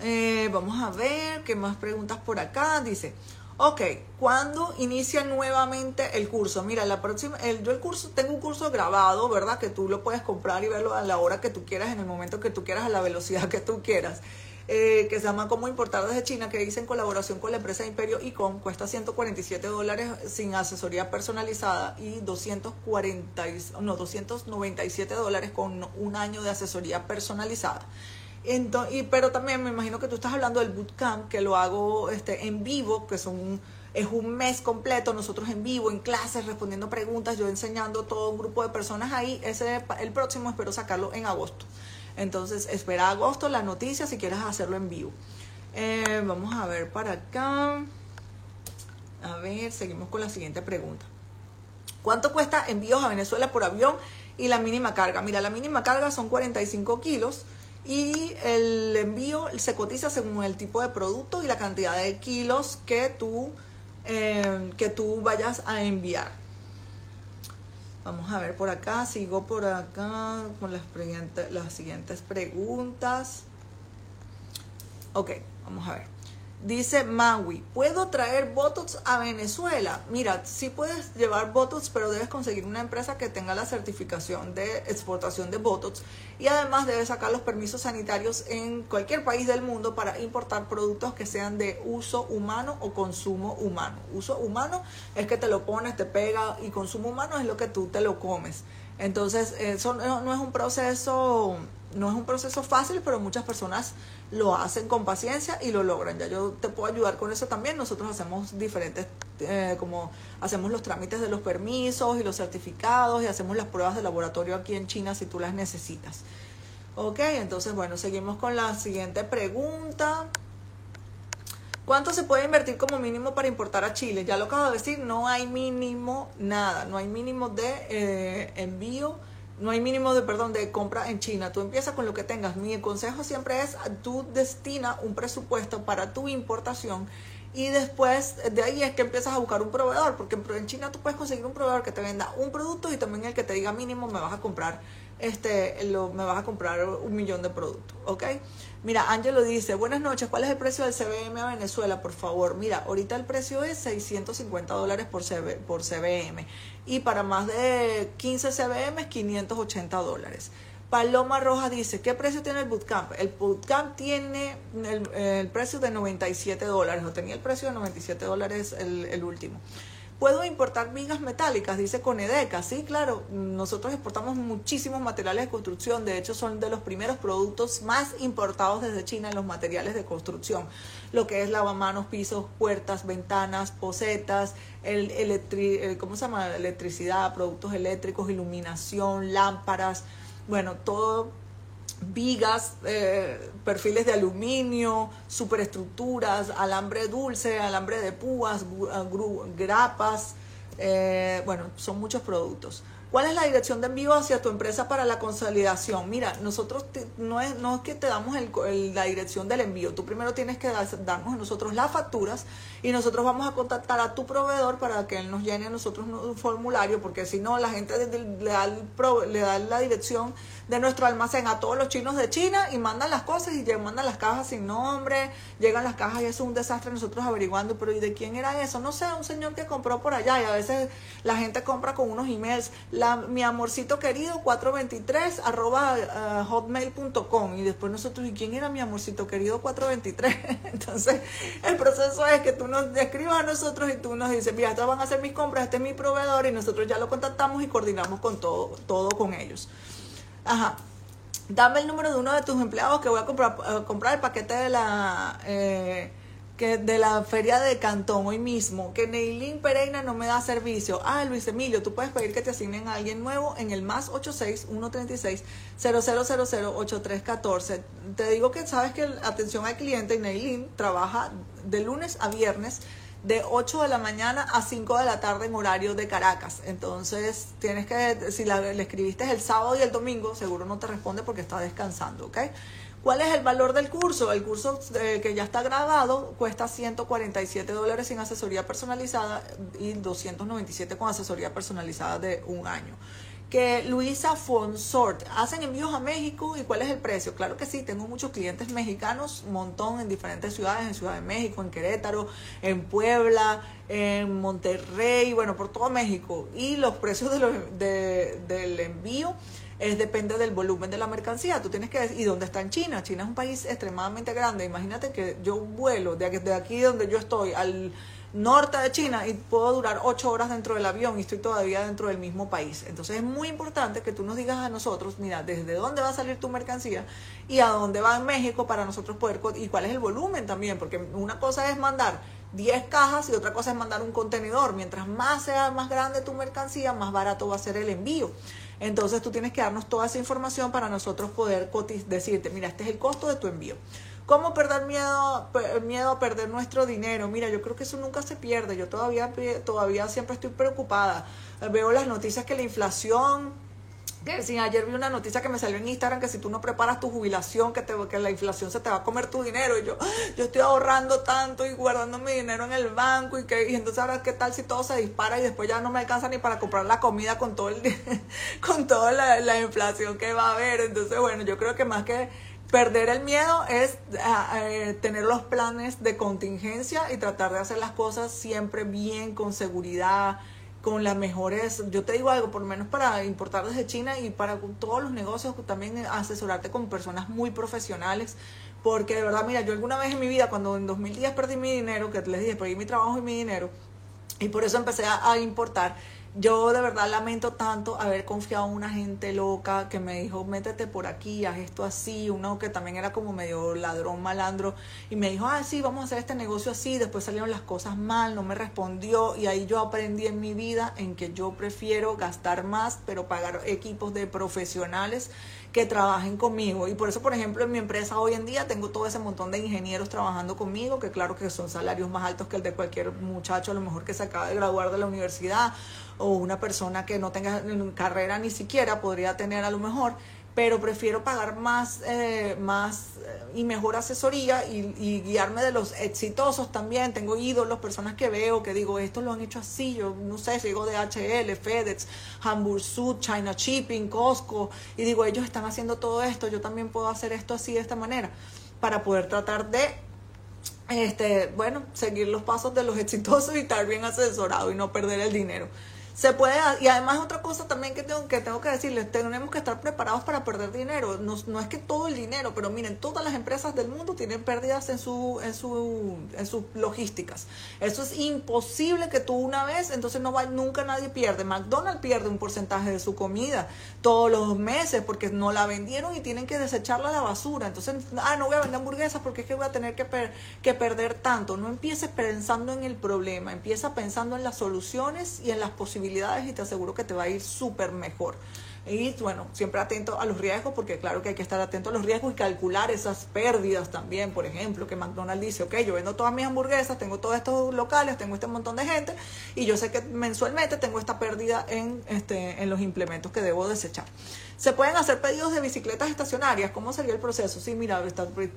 Eh, vamos a ver qué más preguntas por acá. Dice, ok, ¿cuándo inicia nuevamente el curso? Mira, la próxima, el, yo el curso, tengo un curso grabado, ¿verdad? Que tú lo puedes comprar y verlo a la hora que tú quieras, en el momento que tú quieras, a la velocidad que tú quieras. Eh, que se llama Cómo importar desde China, que hice en colaboración con la empresa Imperio Icom, cuesta 147 dólares sin asesoría personalizada y 240, no, 297 dólares con un año de asesoría personalizada. Entonces, y, pero también me imagino que tú estás hablando del bootcamp, que lo hago este, en vivo, que son es un mes completo, nosotros en vivo, en clases, respondiendo preguntas, yo enseñando todo un grupo de personas ahí. Ese, el próximo espero sacarlo en agosto. Entonces, espera agosto la noticia si quieres hacerlo en vivo. Eh, vamos a ver para acá. A ver, seguimos con la siguiente pregunta. ¿Cuánto cuesta envíos a Venezuela por avión y la mínima carga? Mira, la mínima carga son 45 kilos y el envío se cotiza según el tipo de producto y la cantidad de kilos que tú, eh, que tú vayas a enviar. Vamos a ver por acá, sigo por acá con las, siguientes preguntas. Ok, vamos a ver. Dice Maui, ¿puedo traer Botox a Venezuela? Mira, sí puedes llevar Botox, pero debes conseguir una empresa que tenga la certificación de exportación de Botox y además debes sacar los permisos sanitarios en cualquier país del mundo para importar productos que sean de uso humano o consumo humano. Uso humano es que te lo pones, te pega y consumo humano es lo que tú te lo comes. Entonces, eso no es un proceso no es un proceso fácil, pero muchas personas lo hacen con paciencia y lo logran. Ya yo te puedo ayudar con eso también. Nosotros hacemos diferentes, eh, como hacemos los trámites de los permisos y los certificados y hacemos las pruebas de laboratorio aquí en China si tú las necesitas. Ok, entonces bueno, seguimos con la siguiente pregunta. ¿Cuánto se puede invertir como mínimo para importar a Chile? Ya lo acabo de decir, no hay mínimo nada, no hay mínimo de eh, envío, no hay mínimo de, perdón, de compra en China. Tú empiezas con lo que tengas. Mi consejo siempre es, tú destina un presupuesto para tu importación y después de ahí es que empiezas a buscar un proveedor, porque en China tú puedes conseguir un proveedor que te venda un producto y también el que te diga mínimo me vas a comprar este me vas a comprar un millón de productos, ¿ok? Mira, Ángelo dice, buenas noches, ¿cuál es el precio del CBM a Venezuela, por favor? Mira, ahorita el precio es 650 dólares por, por CBM y para más de 15 CBM 580 dólares. Paloma Roja dice, ¿qué precio tiene el bootcamp? El bootcamp tiene el, precio de 97 dólares, o tenía el precio de 97 dólares el, el último. ¿Puedo importar vigas metálicas? Dice Conedeca. Sí, claro, nosotros exportamos muchísimos materiales de construcción. De hecho, son de los primeros productos más importados desde China en los materiales de construcción. Lo que es lavamanos, pisos, puertas, ventanas, posetas, el, electri ¿cómo se llama? electricidad, productos eléctricos, iluminación, lámparas bueno, todo vigas, eh, perfiles de aluminio, superestructuras, alambre dulce, alambre de púas, grapas, eh, bueno, son muchos productos. ¿Cuál es la dirección de envío hacia tu empresa para la consolidación? Mira, nosotros no, es, no es que te damos la dirección del envío, tú primero tienes que darnos a nosotros las facturas y nosotros vamos a contactar a tu proveedor para que él nos llene a nosotros un formulario, porque si no, la gente le da, le da la dirección de nuestro almacén a todos los chinos de China y mandan las cosas y mandan las cajas sin nombre, llegan las cajas y eso es un desastre nosotros averiguando, pero ¿y de quién era eso? No sé, un señor que compró por allá y a veces la gente compra con unos emails mi amorcito querido 423 arroba uh, hotmail.com y después nosotros, ¿y quién era mi amorcito querido 423? Entonces, el proceso es que tú nos escribas a nosotros y tú nos dices, mira, estos van a hacer mis compras, este es mi proveedor y nosotros ya lo contactamos y coordinamos con todo, todo con ellos. Ajá. Dame el número de uno de tus empleados que voy a comprar, eh, comprar el paquete de la... Eh, que de la feria de Cantón hoy mismo, que Neilín Pereira no me da servicio. Ah, Luis Emilio, tú puedes pedir que te asignen a alguien nuevo en el más 86 136 00008314. Te digo que sabes que atención al cliente, Neilín trabaja de lunes a viernes de 8 de la mañana a 5 de la tarde en horario de Caracas. Entonces, tienes que, si le escribiste el sábado y el domingo, seguro no te responde porque está descansando, ¿ok? ¿Cuál es el valor del curso? El curso eh, que ya está grabado cuesta 147 dólares sin asesoría personalizada y 297 con asesoría personalizada de un año. Que Luisa Fonsort, ¿hacen envíos a México y cuál es el precio? Claro que sí, tengo muchos clientes mexicanos, un montón en diferentes ciudades, en Ciudad de México, en Querétaro, en Puebla, en Monterrey, bueno, por todo México. Y los precios de del envío es depende del volumen de la mercancía. Tú tienes que ¿y dónde está en China? China es un país extremadamente grande. Imagínate que yo vuelo de aquí, de aquí donde yo estoy al norte de China y puedo durar ocho horas dentro del avión y estoy todavía dentro del mismo país. Entonces es muy importante que tú nos digas a nosotros, mira, desde dónde va a salir tu mercancía y a dónde va en México para nosotros poder, y cuál es el volumen también, porque una cosa es mandar 10 cajas y otra cosa es mandar un contenedor. Mientras más sea más grande tu mercancía, más barato va a ser el envío. Entonces tú tienes que darnos toda esa información para nosotros poder decirte, mira, este es el costo de tu envío. ¿Cómo perder miedo, miedo a perder nuestro dinero? Mira, yo creo que eso nunca se pierde. Yo todavía, todavía siempre estoy preocupada. Veo las noticias que la inflación que ayer vi una noticia que me salió en Instagram que si tú no preparas tu jubilación, que, te, que la inflación se te va a comer tu dinero. Y yo, yo estoy ahorrando tanto y guardando mi dinero en el banco. Y, que, y entonces ahora, ¿qué tal si todo se dispara y después ya no me alcanza ni para comprar la comida con todo el con toda la, inflación que va a haber? Entonces, bueno, yo creo que más que perder el miedo es ah, eh, tener los planes de contingencia y tratar de hacer las cosas siempre bien, con seguridad con las mejores, yo te digo algo, por lo menos para importar desde China y para todos los negocios, también asesorarte con personas muy profesionales, porque de verdad, mira, yo alguna vez en mi vida, cuando en 2010 perdí mi dinero, que les dije, perdí mi trabajo y mi dinero, y por eso empecé a importar, yo de verdad lamento tanto haber confiado en una gente loca que me dijo, métete por aquí, haz esto así, uno que también era como medio ladrón, malandro, y me dijo, ah, sí, vamos a hacer este negocio así, después salieron las cosas mal, no me respondió, y ahí yo aprendí en mi vida en que yo prefiero gastar más, pero pagar equipos de profesionales que trabajen conmigo. Y por eso, por ejemplo, en mi empresa hoy en día tengo todo ese montón de ingenieros trabajando conmigo, que claro que son salarios más altos que el de cualquier muchacho, a lo mejor que se acaba de graduar de la universidad o una persona que no tenga carrera ni siquiera podría tener a lo mejor pero prefiero pagar más, eh, más eh, y mejor asesoría y, guiarme de los exitosos también. Tengo ídolos, personas que veo que digo, esto lo han hecho así, yo no sé, si digo HL, FedEx, Hamburg Sud, China Shipping, Costco, y digo, ellos están haciendo todo esto, yo también puedo hacer esto así de esta manera, para poder tratar de este, bueno, seguir los pasos de los exitosos y estar bien asesorado y no perder el dinero. Se puede, y además otra cosa también que tengo que, tengo que decirles, tenemos que estar preparados para perder dinero. No, no es que todo el dinero, pero miren, todas las empresas del mundo tienen pérdidas en, su, en, su, en sus logísticas. Eso es imposible que tú una vez, entonces no va, nunca nadie pierde. McDonald's pierde un porcentaje de su comida todos los meses porque no la vendieron y tienen que desecharla a la basura. Entonces, ah, no voy a vender hamburguesas porque es que voy a tener que, que perder tanto. No empieces pensando en el problema, empieza pensando en las soluciones y en las posibilidades y te aseguro que te va a ir súper mejor. Y bueno, siempre atento a los riesgos, porque claro que hay que estar atento a los riesgos y calcular esas pérdidas también. Por ejemplo, que McDonald's dice, ok, yo vendo todas mis hamburguesas, tengo todos estos locales, tengo este montón de gente, y yo sé que mensualmente tengo esta pérdida en, este, en los implementos que debo desechar. Se pueden hacer pedidos de bicicletas estacionarias. ¿Cómo sería el proceso? Sí, mira,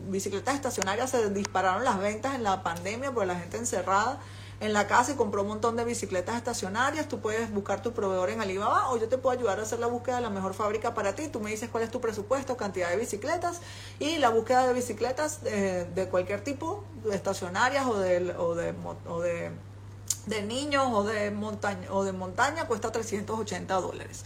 bicicletas estacionarias se dispararon las ventas en la pandemia por la gente encerrada en la casa y compró un montón de bicicletas estacionarias, tú puedes buscar tu proveedor en Alibaba o yo te puedo ayudar a hacer la búsqueda de la mejor fábrica para ti. Tú me dices cuál es tu presupuesto, cantidad de bicicletas y la búsqueda de bicicletas eh, de cualquier tipo, estacionarias o de, o de, o de, de niños o de, montaña, o de montaña cuesta 380 dólares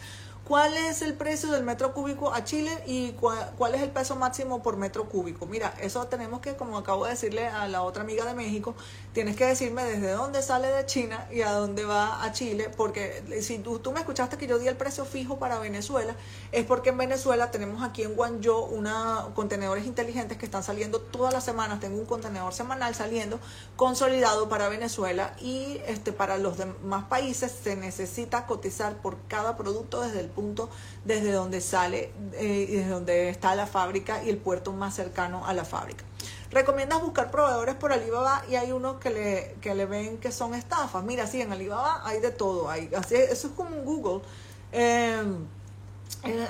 cuál es el precio del metro cúbico a Chile y cuál, es el peso máximo por metro cúbico. Mira, eso tenemos que, como acabo de decirle a la otra amiga de México, tienes que decirme desde dónde sale de China y a dónde va a Chile, porque si tú, tú me escuchaste que yo di el precio fijo para Venezuela, es porque en Venezuela tenemos aquí en Guangzhou una contenedores inteligentes que están saliendo todas las semanas. Tengo un contenedor semanal saliendo consolidado para Venezuela y este para los demás países se necesita cotizar por cada producto desde el punto desde donde sale eh, y desde donde está la fábrica y el puerto más cercano a la fábrica. Recomiendas buscar proveedores por Alibaba y hay unos que le, que le ven que son estafas. Mira, sí, en Alibaba hay de todo. Hay, así, eso es como un Google. Eh,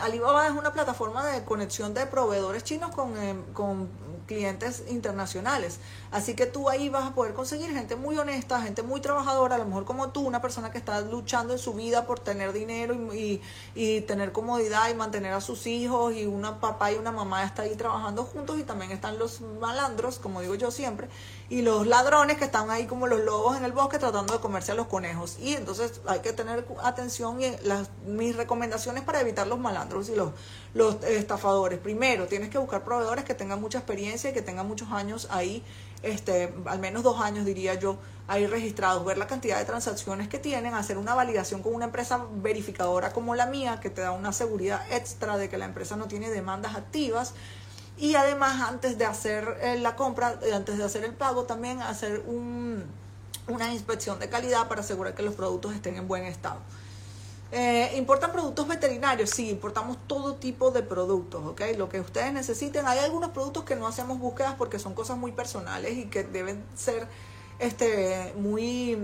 Alibaba es una plataforma de conexión de proveedores chinos con, con clientes internacionales. Así que tú ahí vas a poder conseguir gente muy honesta, gente muy trabajadora, a lo mejor como tú, una persona que está luchando en su vida por tener dinero y, y, tener comodidad y mantener a sus hijos y una papá y una mamá está ahí trabajando juntos y también están los malandros, como digo yo siempre, y los ladrones que están ahí como los lobos en el bosque tratando de comerse a los conejos. Y entonces hay que tener atención y las, mis recomendaciones para evitar los malandros y los, los estafadores. Primero, tienes que buscar proveedores que tengan mucha experiencia y que tengan muchos años ahí, este, al menos dos años diría yo, ahí registrados, ver la cantidad de transacciones que tienen, hacer una validación con una empresa verificadora como la mía, que te da una seguridad extra de que la empresa no tiene demandas activas y además, antes de hacer eh, la compra, eh, antes de hacer el pago, también hacer un, una inspección de calidad para asegurar que los productos estén en buen estado. Eh, ¿Importan productos veterinarios? Sí, importamos todo tipo de productos, ¿ok? Lo que ustedes necesiten. Hay algunos productos que no hacemos búsquedas porque son cosas muy personales y que deben ser este, muy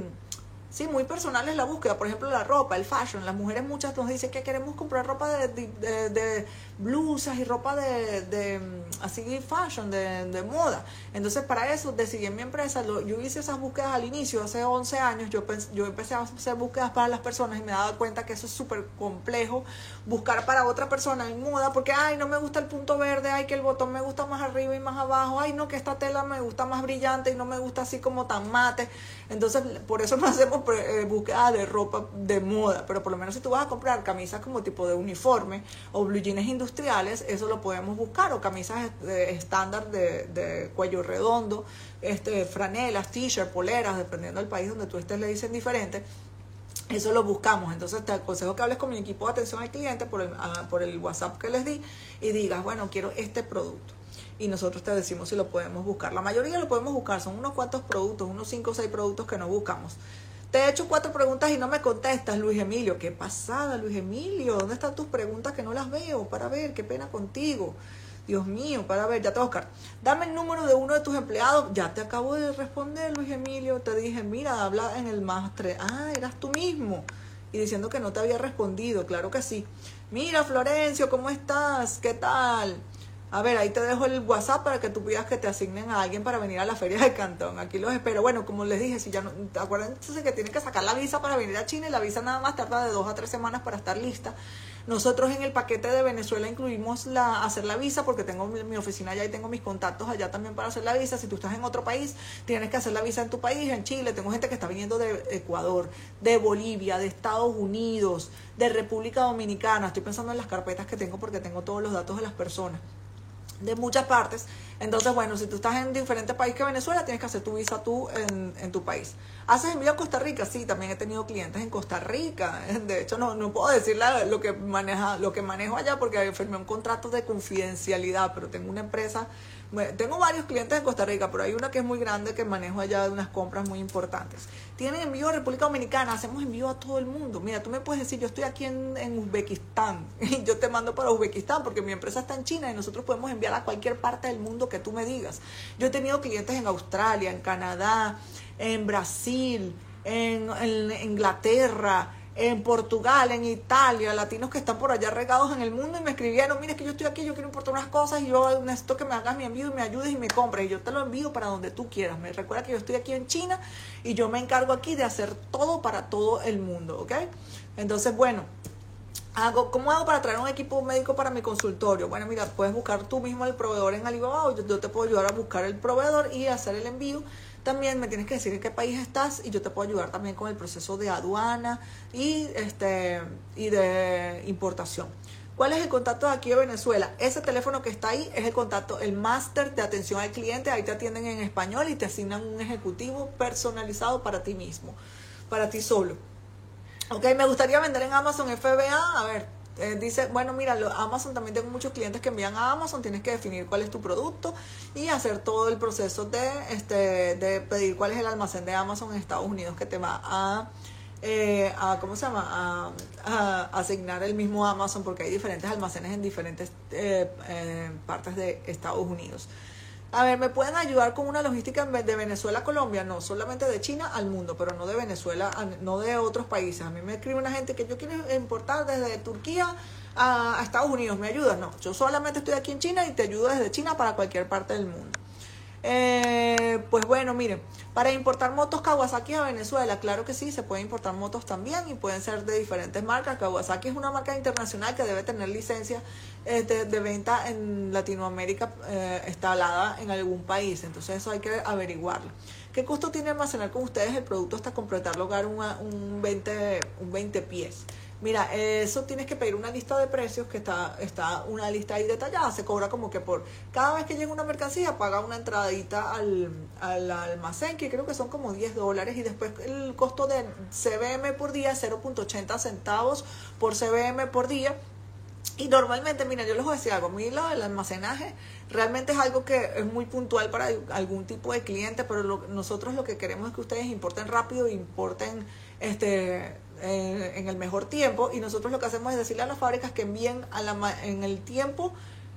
Sí, muy personal es la búsqueda. Por ejemplo, la ropa, el fashion. Las mujeres muchas nos dicen que queremos comprar ropa de, de, blusas y ropa de, así fashion, de, moda. Entonces, para eso decidí en mi empresa, yo hice esas búsquedas al inicio, hace 11 años, yo, yo empecé a hacer búsquedas para las personas y me daba cuenta que eso es súper complejo, buscar para otra persona en moda, porque, ay, no me gusta el punto verde, ay, que el botón me gusta más arriba y más abajo, ay, no, que esta tela me gusta más brillante y no me gusta así como tan mate. Entonces, por eso no hacemos eh, búsqueda de ropa de moda, pero por lo menos si tú vas a comprar camisas como tipo de uniforme o blue jeans industriales, eso lo podemos buscar, o camisas estándar de, de, cuello redondo, este, franelas, t-shirts, poleras, dependiendo del país donde tú estés, le dicen diferente. Eso lo buscamos. Entonces te aconsejo que hables con mi equipo de atención al cliente por el, ah, por el WhatsApp que les di y digas, bueno, quiero este producto y nosotros te decimos si lo podemos buscar. La mayoría lo podemos buscar, son unos cuantos productos, unos 5 o 6 productos que no buscamos. Te he hecho cuatro preguntas y no me contestas, Luis Emilio. ¿Qué pasada, Luis Emilio? ¿Dónde están tus preguntas que no las veo? Para ver, qué pena contigo. Dios mío, para ver, ya te voy a buscar. Dame el número de uno de tus empleados. Ya te acabo de responder, Luis Emilio. Te dije, mira, habla en el más tres. Ah, eras tú mismo. Y diciendo que no te había respondido, claro que sí. Mira, Florencio, ¿cómo estás? ¿Qué tal? A ver, ahí te dejo el WhatsApp para que tú pidas que te asignen a alguien para venir a la feria de Cantón. Aquí los espero. Bueno, como les dije, si ya no, acuérdense que tienen que sacar la visa para venir a China y la visa nada más tarda de dos a tres semanas para estar lista. Nosotros en el paquete de Venezuela incluimos la, hacer la visa porque tengo mi, oficina allá y tengo mis contactos allá también para hacer la visa. Si tú estás en otro país, tienes que hacer la visa en tu país, en Chile. Tengo gente que está viniendo de Ecuador, de Bolivia, de Estados Unidos, de República Dominicana. Estoy pensando en las carpetas que tengo porque tengo todos los datos de las personas de muchas partes. Entonces, bueno, si tú estás en diferentes países que Venezuela, tienes que hacer tu visa tú en, en, tu país. ¿Haces envío a Costa Rica? Sí, también he tenido clientes en Costa Rica. De hecho, no, no puedo decir lo que, maneja, lo que manejo allá porque firmé un contrato de confidencialidad, pero tengo una empresa tengo varios clientes en Costa Rica, pero hay una que es muy grande que manejo allá unas compras muy importantes. Tienen envío a República Dominicana, hacemos envío a todo el mundo. Mira, tú me puedes decir, yo estoy aquí en, en Uzbekistán y yo te mando para Uzbekistán porque mi empresa está en China y nosotros podemos enviar a cualquier parte del mundo que tú me digas. Yo he tenido clientes en Australia, en Canadá, en Brasil, en Inglaterra en Portugal, en Italia, latinos que están por allá regados en el mundo y me escribieron, mire que yo estoy aquí, yo quiero importar unas cosas y yo necesito que me hagas mi envío y me ayudes y me compres y yo te lo envío para donde tú quieras. Me recuerda que yo estoy aquí en China y yo me encargo aquí de hacer todo para todo el mundo, ¿ok? Entonces, bueno, Hago, ¿Cómo hago para traer un equipo médico para mi consultorio? Bueno, mira, puedes buscar tú mismo el proveedor en Alibaba o yo te puedo ayudar a buscar el proveedor y hacer el envío también me tienes que decir en qué país estás y yo te puedo ayudar también con el proceso de aduana y, este, y de importación. ¿Cuál es el contacto de aquí de Venezuela? Ese teléfono que está ahí es el contacto, el máster de atención al cliente. Ahí te atienden en español y te asignan un ejecutivo personalizado para ti mismo, para ti solo. Ok, me gustaría vender en Amazon FBA. A ver, eh, dice, bueno, mira, Amazon también tengo muchos clientes que envían a Amazon, tienes que definir cuál es tu producto y hacer todo el proceso de, este, de pedir cuál es el almacén de Amazon en Estados Unidos que te va a, eh, a ¿cómo se llama? A, asignar el mismo Amazon porque hay diferentes almacenes en diferentes eh, partes de Estados Unidos. A ver, ¿me pueden ayudar con una logística de Venezuela a Colombia? No, solamente de China al mundo, pero no de Venezuela, no de otros países. A mí me escribe una gente que yo quiero importar desde Turquía a, Estados Unidos. ¿Me ayuda? No, yo solamente estoy aquí en China y te ayudo desde China para cualquier parte del mundo. Eh, pues bueno, miren, para importar motos Kawasaki a Venezuela, claro que sí, se pueden importar motos también y pueden ser de diferentes marcas. Kawasaki es una marca internacional que debe tener licencia este, de venta en Latinoamérica eh, instalada en algún país, entonces eso hay que averiguarlo. ¿Qué costo tiene almacenar con ustedes el producto hasta completar lograr un, 20, un 20 pies? Mira, eso tienes que pedir una lista de precios que está, está una lista ahí detallada. Se cobra como que por cada vez que llega una mercancía, paga una entradita al, al almacén, que creo que son como 10 dólares. Y después el costo de CBM por día es 0.80 centavos por CBM por día. Y normalmente, mira, yo les voy a decir algo, a mí almacenaje realmente es algo que es muy puntual para algún tipo de cliente, pero nosotros lo que queremos es que ustedes importen rápido, importen este eh, en el mejor tiempo y nosotros lo que hacemos es decirle a las fábricas que envíen a la, en el tiempo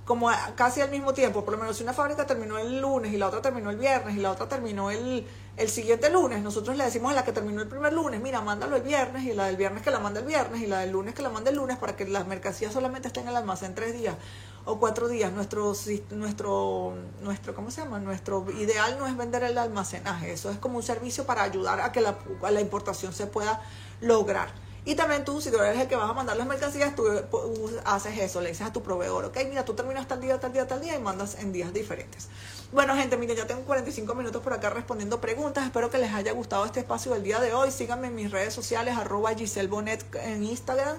como casi al mismo tiempo, por lo menos si una fábrica terminó el lunes y la otra terminó el viernes y la otra terminó el, el siguiente lunes, nosotros le decimos a la que terminó el primer lunes, mira, mándalo el viernes y la del viernes que la manda el viernes y la del lunes que la manda el lunes para que las mercancías solamente estén en el almacén tres días o cuatro días. Nuestro, nuestro, nuestro, ¿cómo se llama? Nuestro ideal no es vender el almacenaje, eso es como un servicio para ayudar a que la, a la importación se pueda lograr. Y también tú, si tú eres el que vas a mandar las mercancías, tú haces eso, le dices a tu proveedor, ok, mira, tú terminas tal día, tal día, tal día y mandas en días diferentes. Bueno, gente, miren, ya tengo 45 minutos por acá respondiendo preguntas. Espero que les haya gustado este espacio del día de hoy. Síganme en mis redes sociales, arroba Giselle Bonet en Instagram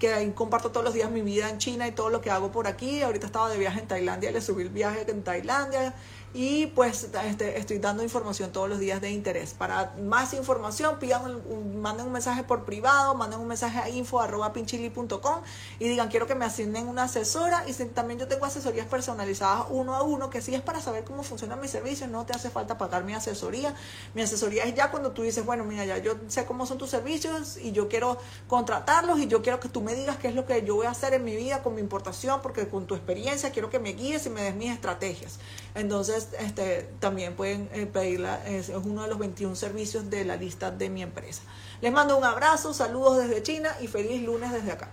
que ahí comparto todos los días mi vida en China y todo lo que hago por aquí. Ahorita estaba de viaje en Tailandia, le subí el viaje en Tailandia. Y pues este, estoy dando información todos los días de interés. Para más información, pidan manden un mensaje por privado, manden un mensaje a info.pinchili.com y digan quiero que me asignen una asesora y también yo tengo asesorías personalizadas uno a uno, que si es para saber cómo funcionan mis servicios, no te hace falta pagar mi asesoría. Mi asesoría es ya cuando tú dices, bueno, mira, ya yo sé cómo son tus servicios y yo quiero contratarlos y yo quiero que tú me digas qué es lo que yo voy a hacer en mi vida con mi importación, porque con tu experiencia quiero que me guíes y me des mis estrategias. Entonces, este, también pueden eh, pedirla, es, uno de los 21 servicios de la lista de mi empresa. Les mando un abrazo, saludos desde China y feliz lunes desde acá.